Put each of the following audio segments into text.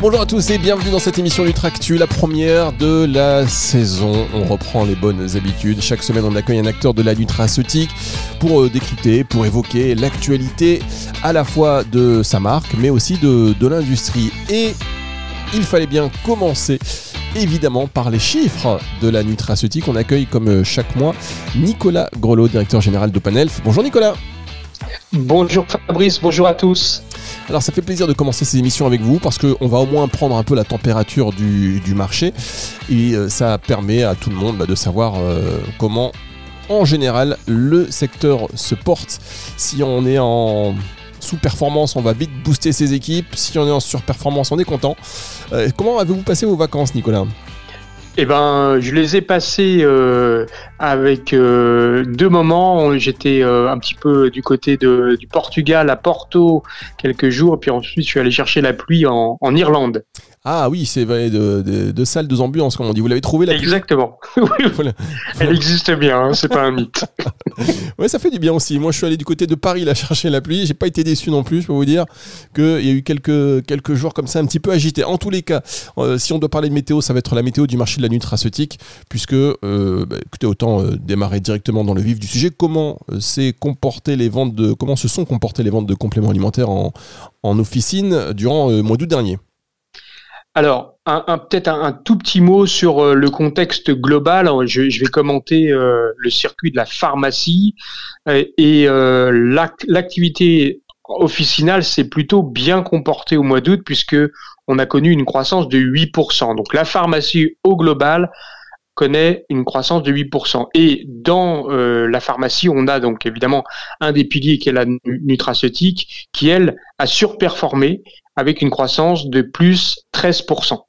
Bonjour à tous et bienvenue dans cette émission Nutractu, la première de la saison. On reprend les bonnes habitudes. Chaque semaine, on accueille un acteur de la nutraceutique pour euh, décrypter, pour évoquer l'actualité à la fois de sa marque, mais aussi de, de l'industrie. Et il fallait bien commencer évidemment par les chiffres de la nutraceutique. On accueille comme euh, chaque mois Nicolas Grelot, directeur général d'OpenElf. Bonjour Nicolas. Bonjour Fabrice, bonjour à tous. Alors ça fait plaisir de commencer ces émissions avec vous parce qu'on va au moins prendre un peu la température du, marché et euh, ça permet à tout le monde bah, de savoir euh, comment en général le secteur se porte. Si on est en sous-performance, on va vite booster ses équipes. Si on est en surperformance, on est content. Euh, comment avez-vous passé vos vacances Nicolas? Eh ben, je les ai passés euh, avec euh, deux moments. J'étais euh, un petit peu du côté de, du Portugal à Porto quelques jours, puis ensuite je suis allé chercher la pluie en, en Irlande. Ah oui, c'est de, de, de salles, deux ambulances, comme on dit. Vous l'avez trouvé la Exactement. Elle existe bien, hein, c'est pas un mythe. ouais, ça fait du bien aussi. Moi, je suis allé du côté de Paris là chercher la pluie. J'ai pas été déçu non plus. Je peux vous dire qu'il y a eu quelques, quelques jours comme ça un petit peu agités. En tous les cas, si on doit parler de météo, ça va être la météo du marché de la nutraceutique, puisque, euh, bah, écoutez, autant euh, démarrer directement dans le vif du sujet. Comment euh, s'est comporté les ventes de, comment se sont comportées les ventes de compléments alimentaires en, en officine durant le mois d'août dernier? Alors, peut-être un, tout petit mot sur le contexte global. Je, vais commenter le circuit de la pharmacie et l'activité officinale s'est plutôt bien comportée au mois d'août puisque on a connu une croissance de 8%. Donc la pharmacie au global connaît une croissance de 8%. Et dans euh, la pharmacie, on a donc évidemment un des piliers qui est la nutraceutique, qui elle a surperformé avec une croissance de plus 13%.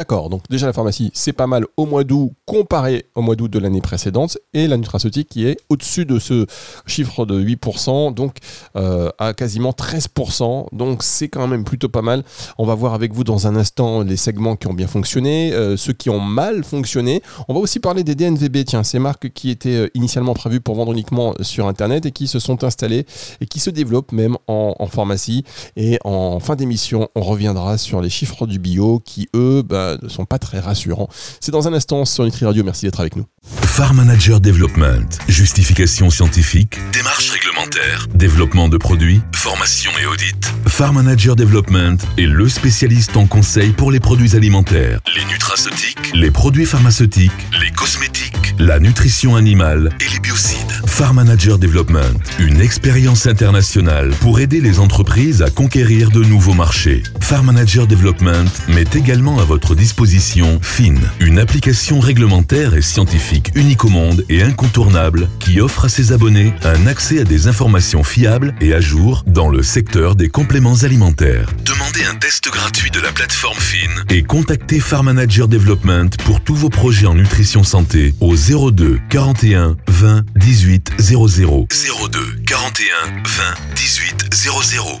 D'accord, donc déjà la pharmacie, c'est pas mal au mois d'août comparé au mois d'août de l'année précédente, et la nutraceutique qui est au-dessus de ce chiffre de 8%, donc euh, à quasiment 13%, donc c'est quand même plutôt pas mal. On va voir avec vous dans un instant les segments qui ont bien fonctionné, euh, ceux qui ont mal fonctionné. On va aussi parler des DNVB, tiens, ces marques qui étaient euh, initialement prévues pour vendre uniquement sur Internet et qui se sont installées et qui se développent même en, pharmacie. Et en fin d'émission, on reviendra sur les chiffres du bio qui, eux, bah, ne sont pas très rassurants. C'est dans un instant sur Nutri Radio. Merci d'être avec nous. Farm Manager Development, justification scientifique, démarche réglementaire, développement de produits, formation et audit. Farm Manager Development est le spécialiste en conseil pour les produits alimentaires, les nutraceutiques, les produits pharmaceutiques, les cosmétiques, la nutrition animale et les biocides. Farm Manager Development, une expérience internationale pour aider les entreprises à conquérir de nouveaux marchés. Farm Manager Development met également à votre disposition FIN, une application réglementaire et scientifique unique au monde et incontournable qui offre à ses abonnés un accès à des informations fiables et à jour dans le secteur des compléments alimentaires. Demandez un test gratuit de la plateforme FIN et contactez Farm Manager Development pour tous vos projets en nutrition santé au 02 41 20 18 00 02 41 20 18 00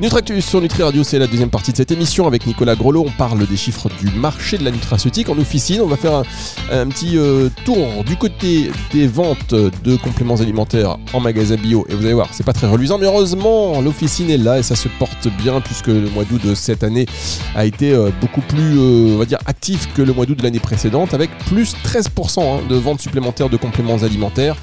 Nutractus sur Nutri Radio, c'est la deuxième partie de cette émission avec Nicolas Grelot. On parle des chiffres du marché de la nutraceutique en officine. On va faire un, petit euh, tour du côté des ventes de compléments alimentaires en magasin bio. Et vous allez voir, c'est pas très reluisant, mais heureusement, l'officine est là et ça se porte bien puisque le mois d'août de cette année a été euh, beaucoup plus, euh, on va dire, actif que le mois d'août de l'année précédente avec plus 13% hein, de ventes supplémentaires de compléments alimentaires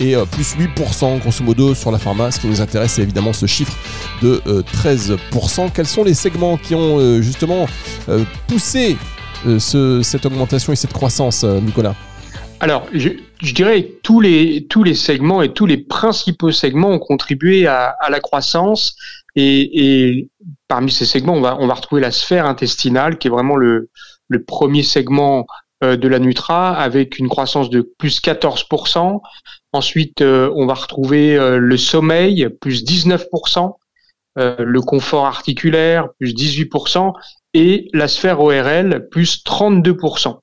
et plus 8% grosso modo sur la pharma. Ce qui nous intéresse, c'est évidemment ce chiffre de 13%. Quels sont les segments qui ont euh, justement euh, poussé euh, cette augmentation et cette croissance, Nicolas? Alors, je, dirais tous les, tous les segments et tous les principaux segments ont contribué à, la croissance. Et, parmi ces segments, on va, retrouver la sphère intestinale, qui est vraiment le premier segment de la Nutra, avec une croissance de plus 14%. Ensuite, on va retrouver le sommeil, plus 19%. Euh, le confort articulaire, plus 18%, et la sphère ORL plus 32%.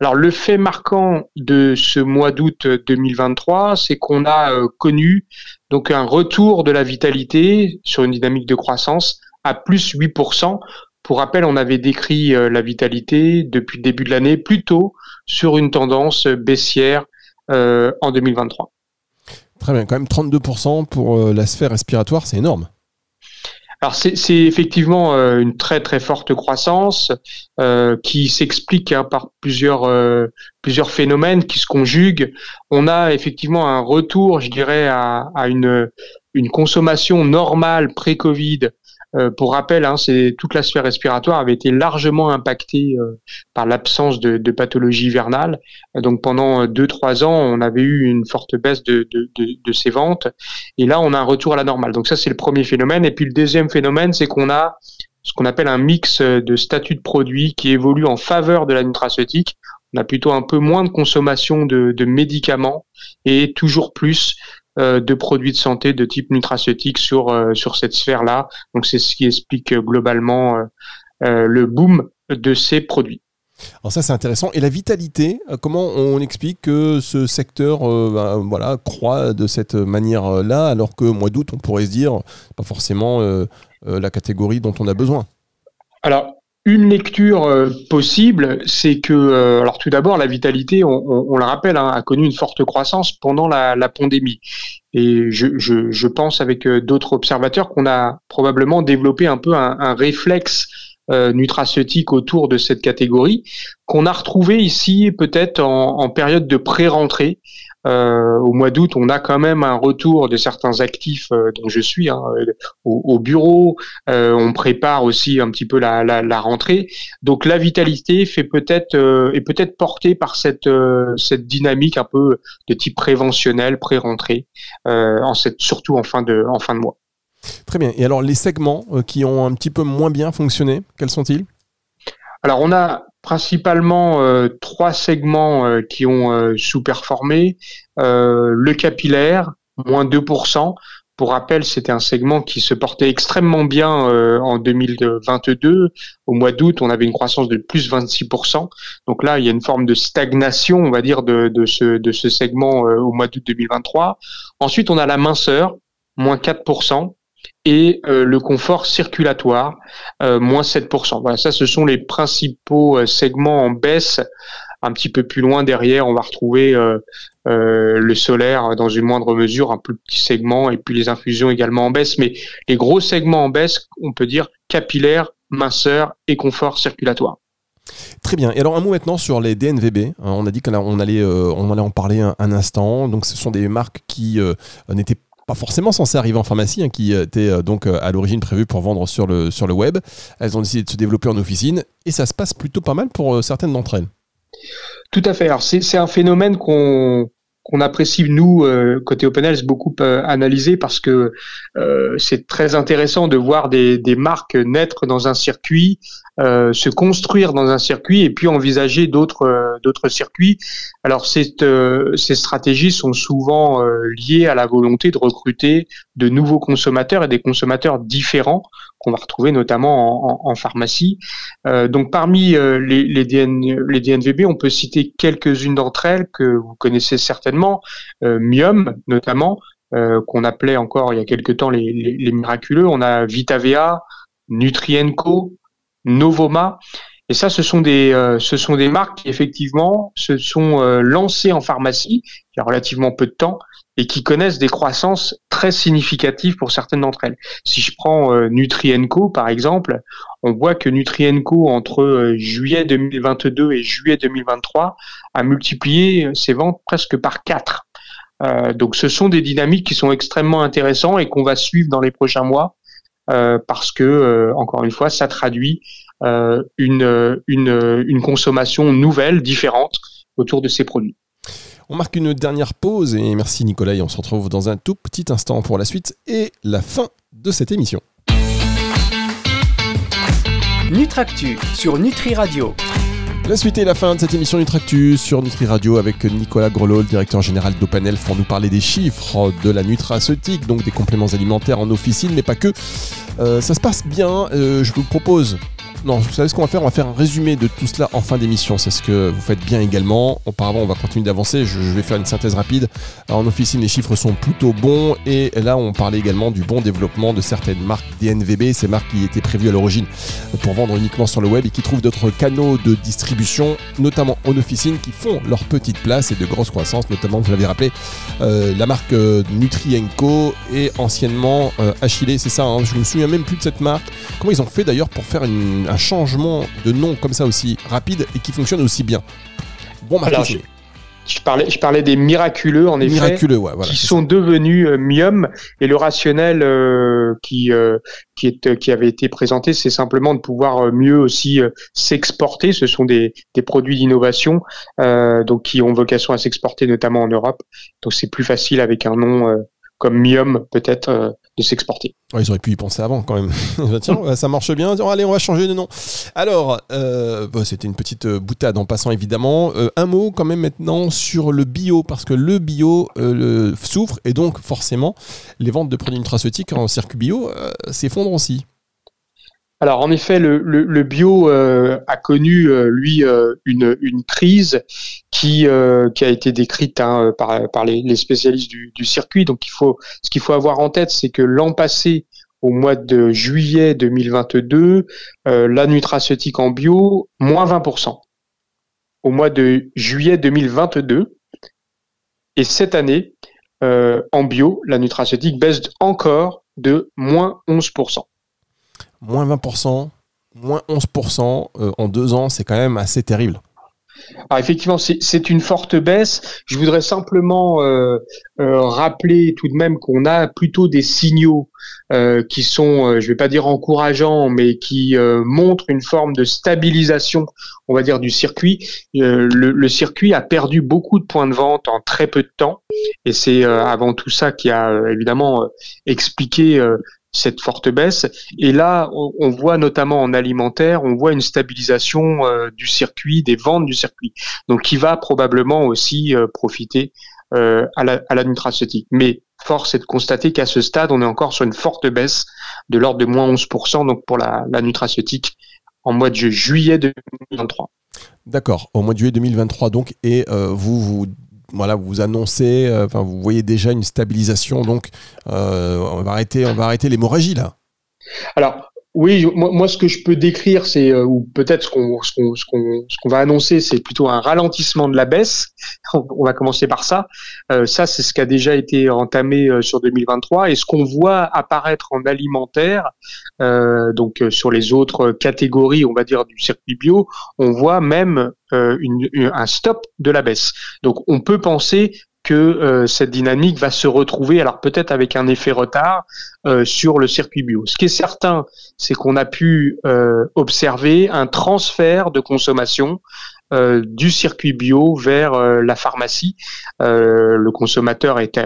Alors le fait marquant de ce mois d'août 2023, c'est qu'on a euh, connu donc un retour de la vitalité sur une dynamique de croissance à plus 8%. Pour rappel, on avait décrit euh, la vitalité depuis le début de l'année plutôt sur une tendance baissière en 2023. Très bien, quand même 32% pour la sphère respiratoire, c'est énorme. Alors c'est effectivement euh, une très très forte croissance euh, qui s'explique hein, par plusieurs euh, plusieurs phénomènes qui se conjuguent. On a effectivement un retour, je dirais, à, à une une consommation normale pré-Covid euh, pour rappel, hein, toute la sphère respiratoire avait été largement impactée euh, par l'absence de, pathologie hivernale. Donc pendant deux trois ans, on avait eu une forte baisse de, ces ventes, et là on a un retour à la normale. Donc ça c'est le premier phénomène. Et puis le deuxième phénomène, c'est qu'on a ce qu'on appelle un mix de statuts de produits qui évolue en faveur de la nutraceutique. On a plutôt un peu moins de consommation de, de médicaments et toujours plus euh, de produits de santé de type nutraceutique sur euh, sur cette sphère-là. Donc c'est ce qui explique euh, globalement le boom de ces produits. Alors ça c'est intéressant. Et la vitalité, comment on explique que ce secteur bah, voilà, croît de cette manière-là alors que mois d'août on pourrait se dire pas forcément la catégorie dont on a besoin? Alors une lecture euh, possible, c'est que, euh, alors tout d'abord, la vitalité, on, le rappelle, hein, a connu une forte croissance pendant la, pandémie. Et je, pense avec euh, d'autres observateurs qu'on a probablement développé un peu un, réflexe nutraceutique autour de cette catégorie qu'on a retrouvé ici peut-être en, en, période de pré-rentrée euh, au mois d'août, on a quand même un retour de certains actifs euh, dont je suis hein, au, bureau. Euh, on prépare aussi un petit peu la, la, la rentrée. Donc la vitalité fait peut-être est peut-être portée par cette cette dynamique un peu de type préventionnel, pré-rentrée, en cette, surtout en fin de en fin de mois. Très bien. Et alors les segments qui ont un petit peu moins bien fonctionné, quels sont-ils? Alors on a principalement euh, trois segments euh, qui ont euh, sous-performé. le capillaire, moins 2%. Pour rappel, c'était un segment qui se portait extrêmement bien en 2022. Au mois d'août, on avait une croissance de plus 26%. Donc là, il y a une forme de stagnation, on va dire, de, ce, de ce segment au mois d'août 2023. Ensuite, on a la minceur, moins 4% et euh, le confort circulatoire, euh, moins 7%. Voilà, ça, ce sont les principaux euh, segments en baisse. Un petit peu plus loin derrière, on va retrouver le solaire dans une moindre mesure, un plus petit segment, et puis les infusions également en baisse. Mais les gros segments en baisse, on peut dire capillaire, minceur et confort circulatoire. Très bien. Et alors un mot maintenant sur les DNVB. On a dit qu'on allait, on allait en parler un, instant. Donc ce sont des marques qui n'étaient pas forcément censées arriver en pharmacie, hein, qui étaient euh, donc euh, à l'origine prévues pour vendre sur le, sur le web. Elles ont décidé de se développer en officine et ça se passe plutôt pas mal pour euh, certaines d'entre elles. Tout à fait. Alors c'est un phénomène qu'on qu'on apprécie nous côté OpenHealth beaucoup analyser parce que c'est très intéressant de voir des, marques naître dans un circuit euh, se construire dans un circuit et puis envisager d'autres euh, circuits. Alors euh, ces stratégies sont souvent liées à la volonté de recruter de nouveaux consommateurs et des consommateurs différents qu'on va retrouver notamment en, pharmacie. donc parmi les, les, DN, les DNVB, on peut citer quelques-unes d'entre elles que vous connaissez certainement, Mium notamment, qu'on appelait encore il y a quelques temps les, miraculeux. On a VitaVea, Nutrienco, Novoma. Et ça, ce sont des, euh, ce sont des marques qui effectivement se sont euh, lancées en pharmacie il y a relativement peu de temps et qui connaissent des croissances très significatives pour certaines d'entre elles. Si je prends euh, Nutrienco par exemple, on voit que Nutrienco entre juillet 2022 et juillet 2023 a multiplié ses ventes presque par quatre. donc ce sont des dynamiques qui sont extrêmement intéressantes et qu'on va suivre dans les prochains mois euh, parce que, euh, encore une fois, ça traduit euh, une, une consommation nouvelle, différente autour de ces produits. On marque une dernière pause et merci Nicolas et on se retrouve dans un tout petit instant pour la suite et la fin de cette émission. Nutractu sur Nutri Radio. La suite et la fin de cette émission Nutractus sur Nutri Radio avec Nicolas Grelot, le directeur général d'Opanel, pour nous parler des chiffres de la nutraceutique, donc des compléments alimentaires en officine, mais pas que. Euh, ça se passe bien. Euh, je vous propose Non, vous savez ce qu'on va faire? On va faire un résumé de tout cela en fin d'émission. C'est ce que vous faites bien également. Auparavant, on va continuer d'avancer. Je, vais faire une synthèse rapide. en officine, les chiffres sont plutôt bons. Et là, on parlait également du bon développement de certaines marques DNVB, ces marques qui étaient prévues à l'origine pour vendre uniquement sur le web et qui trouvent d'autres canaux de distribution, notamment en officine, qui font leur petite place et de grosse croissance, notamment, vous l'avez rappelé, euh, la marque euh, Nutrienco et anciennement euh, Achille, c'est ça, hein. je me souviens même plus de cette marque. Comment ils ont fait d'ailleurs pour faire un changement de nom comme ça aussi rapide et qui fonctionne aussi bien Bon marketing. Je parlais, je parlais des miraculeux, en effet, miraculeux, ouais, voilà, qui sont devenus euh, Mium. Et le rationnel euh, qui, euh, qui, est, qui avait été présenté, c'est simplement de pouvoir mieux aussi s'exporter. Ce sont des, des produits d'innovation donc qui ont vocation à s'exporter, notamment en Europe. Donc c'est plus facile avec un nom comme Mium, peut-être de s'exporter. ils auraient pu y penser avant quand même. Tiens, ça marche bien. allez, on va changer de nom. Alors, euh, c'était une petite euh, boutade en passant évidemment. Euh, un mot quand même maintenant sur le bio, parce que le bio souffre et donc forcément les ventes de produits nutraceutiques en circuit bio s'effondrent aussi. Alors en effet, le, bio euh, a connu euh, lui euh, une, crise qui a été décrite hein, par, par les, spécialistes du, du, circuit. Donc il faut ce qu'il faut avoir en tête, c'est que l'an passé, au mois de juillet 2022, la nutraceutique en bio moins 20%. Au mois de juillet 2022 et cette année en bio, la nutraceutique baisse encore de moins 11% moins 20%, moins 11% euh, en deux ans, c'est quand même assez terrible. Alors effectivement, c'est une forte baisse. Je voudrais simplement euh, euh, rappeler tout de même qu'on a plutôt des signaux qui sont, je ne vais pas dire encourageants, mais qui montrent une forme de stabilisation, on va dire, du circuit. Le, le, circuit a perdu beaucoup de points de vente en très peu de temps, et c'est avant tout ça qui a évidemment expliqué cette forte baisse. Et là, on, voit notamment en alimentaire, on voit une stabilisation euh, du circuit, des ventes du circuit, donc qui va probablement aussi euh, profiter euh, à, la, à la nutraceutique. Mais force est de constater qu'à ce stade, on est encore sur une forte baisse de l'ordre de moins 11%, donc pour la, la nutraceutique en mois de juillet 2023. D'accord, au mois de juillet 2023 donc, et vous vous vous annoncez, euh, vous voyez déjà une stabilisation, donc euh, on va arrêter, on va arrêter l'hémorragie là. Alors, oui, moi, ce que je peux décrire, c'est euh, ou peut-être ce qu'on ce qu'on ce qu'on va annoncer, c'est plutôt un ralentissement de la baisse. On, va commencer par ça. Euh, ça, c'est ce qui a déjà été entamé euh, sur 2023 et ce qu'on voit apparaître en alimentaire, donc sur les autres catégories, on va dire du circuit bio, on voit même un stop de la baisse. Donc, on peut penser euh, cette dynamique va se retrouver, alors peut-être avec un effet retard, euh, sur le circuit bio. Ce qui est certain, c'est qu'on a pu euh, observer un transfert de consommation du circuit bio vers la pharmacie. le consommateur est,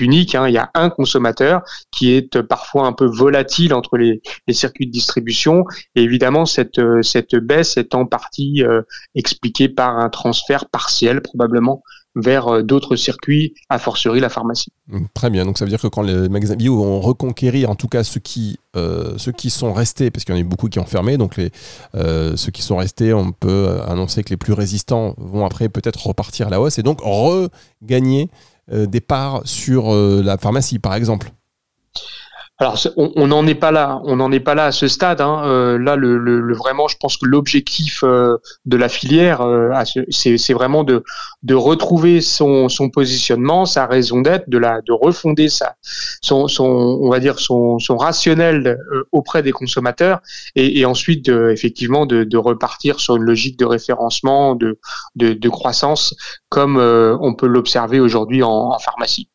unique. Hein. Il y a un consommateur qui est parfois un peu volatile entre les, circuits de distribution. Et évidemment, cette baisse est en partie expliquée par un transfert partiel, probablement vers euh, d'autres circuits, a fortiori la pharmacie. Mmh, très bien, donc ça veut dire que quand les magasins bio vont reconquérir, en tout cas ceux qui, euh, ceux qui sont restés, parce qu'il y en a beaucoup qui ont fermé, donc les, euh, ceux qui sont restés, on peut annoncer que les plus résistants vont après peut-être repartir à la hausse et donc regagner des parts sur la pharmacie par exemple. Alors, on n'en est pas là, on n'en est pas là à ce stade. Hein. Euh, là, le, le, vraiment, je pense que l'objectif euh, de la filière, euh, c'est vraiment de, retrouver son, positionnement, sa raison d'être, de la, de refonder sa, son, on va dire son, son rationnel auprès des consommateurs, et, ensuite, effectivement, de, repartir sur une logique de référencement, de, croissance, comme on peut l'observer aujourd'hui en pharmacie.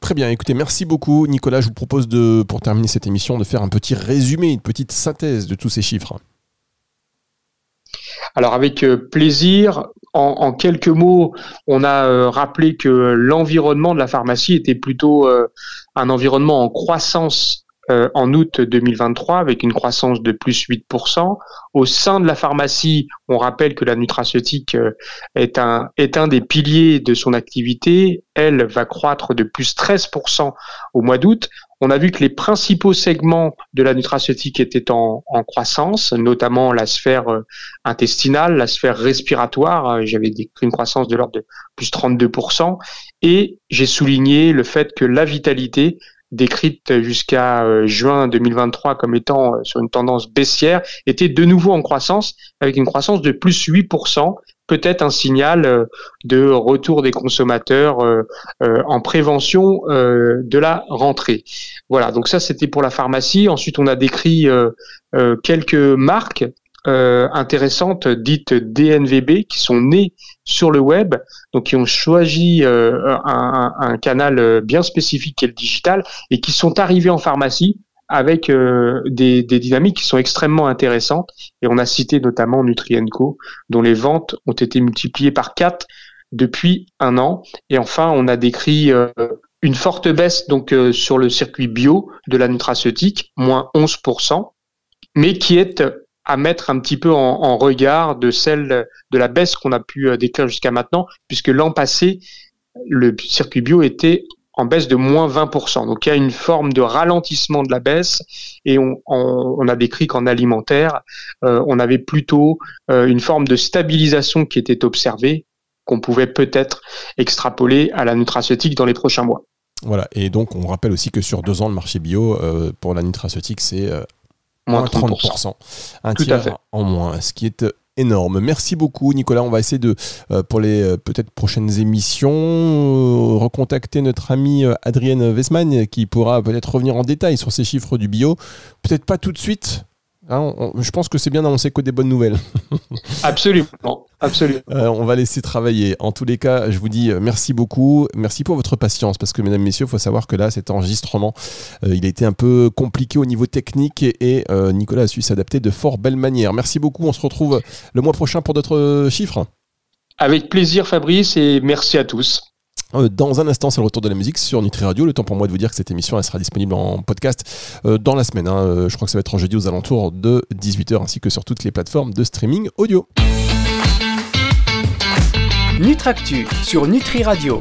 Très bien, écoutez, merci beaucoup Nicolas. Je vous propose de, pour terminer cette émission de faire un petit résumé, une petite synthèse de tous ces chiffres. Alors avec euh, plaisir, en, quelques mots, on a euh, rappelé que l'environnement de la pharmacie était plutôt euh, un environnement en croissance euh, en août 2023 avec une croissance de plus 8%. Au sein de la pharmacie, on rappelle que la nutraceutique euh, est un, est un des piliers de son activité. Elle va croître de plus 13% au mois d'août. on a vu que les principaux segments de la nutraceutique étaient en, croissance, notamment la sphère euh, intestinale, la sphère respiratoire. J'avais décrit une croissance de l'ordre de plus 32%. Et j'ai souligné le fait que la vitalité décrite jusqu'à euh, juin 2023 comme étant sur une tendance baissière, était de nouveau en croissance, avec une croissance de plus 8%, peut-être un signal euh, de retour des consommateurs euh, euh, en prévention de la rentrée. Voilà, donc ça c'était pour la pharmacie. Ensuite, on a décrit quelques marques intéressantes dites DNVB qui sont nées sur le web, donc qui ont choisi un, un, canal bien spécifique qui est le digital et qui sont arrivés en pharmacie avec euh, des, dynamiques qui sont extrêmement intéressantes. Et on a cité notamment Nutrienco, dont les ventes ont été multipliées par 4 depuis un an. Et enfin, on a décrit euh, une forte baisse donc euh, sur le circuit bio de la nutraceutique, moins 11%, mais qui est à mettre un petit peu en, regard de celle de la baisse qu'on a pu décrire jusqu'à maintenant, puisque l'an passé, le circuit bio était en baisse de moins 20%. Donc il y a une forme de ralentissement de la baisse et on, a décrit qu'en alimentaire, euh, on avait plutôt euh, une forme de stabilisation qui était observée, qu'on pouvait peut-être extrapoler à la nutraceutique dans les prochains mois. Voilà, et donc on rappelle aussi que sur deux ans, le marché bio euh, pour la nutraceutique, c'est moins 30%. Un Tout tiers en moins, ce qui est énorme. Merci beaucoup Nicolas. On va essayer de, euh, pour les euh, peut-être prochaines émissions, euh, recontacter notre ami Adrienne Wesman qui pourra peut-être revenir en détail sur ces chiffres du bio. Peut-être pas tout de suite, Hein, je pense que c'est bien d'annoncer que des bonnes nouvelles. absolument, absolument. Euh, on va laisser travailler. En tous les cas, je vous dis euh, merci beaucoup. Merci pour votre patience parce que, mesdames, messieurs, il faut savoir que là, cet enregistrement, euh, il a été un peu compliqué au niveau technique et, Nicolas a su s'adapter de fort belle manière. Merci beaucoup. On se retrouve le mois prochain pour d'autres chiffres. Avec plaisir, Fabrice, et merci à tous. Euh, dans un instant, c'est le retour de la musique sur Nutri Radio. Le temps pour moi de vous dire que cette émission sera disponible en podcast euh, dans la semaine. Hein. Euh, je crois que ça va être en jeudi aux alentours de 18h ainsi que sur toutes les plateformes de streaming audio. Nutractu sur Nutri Radio.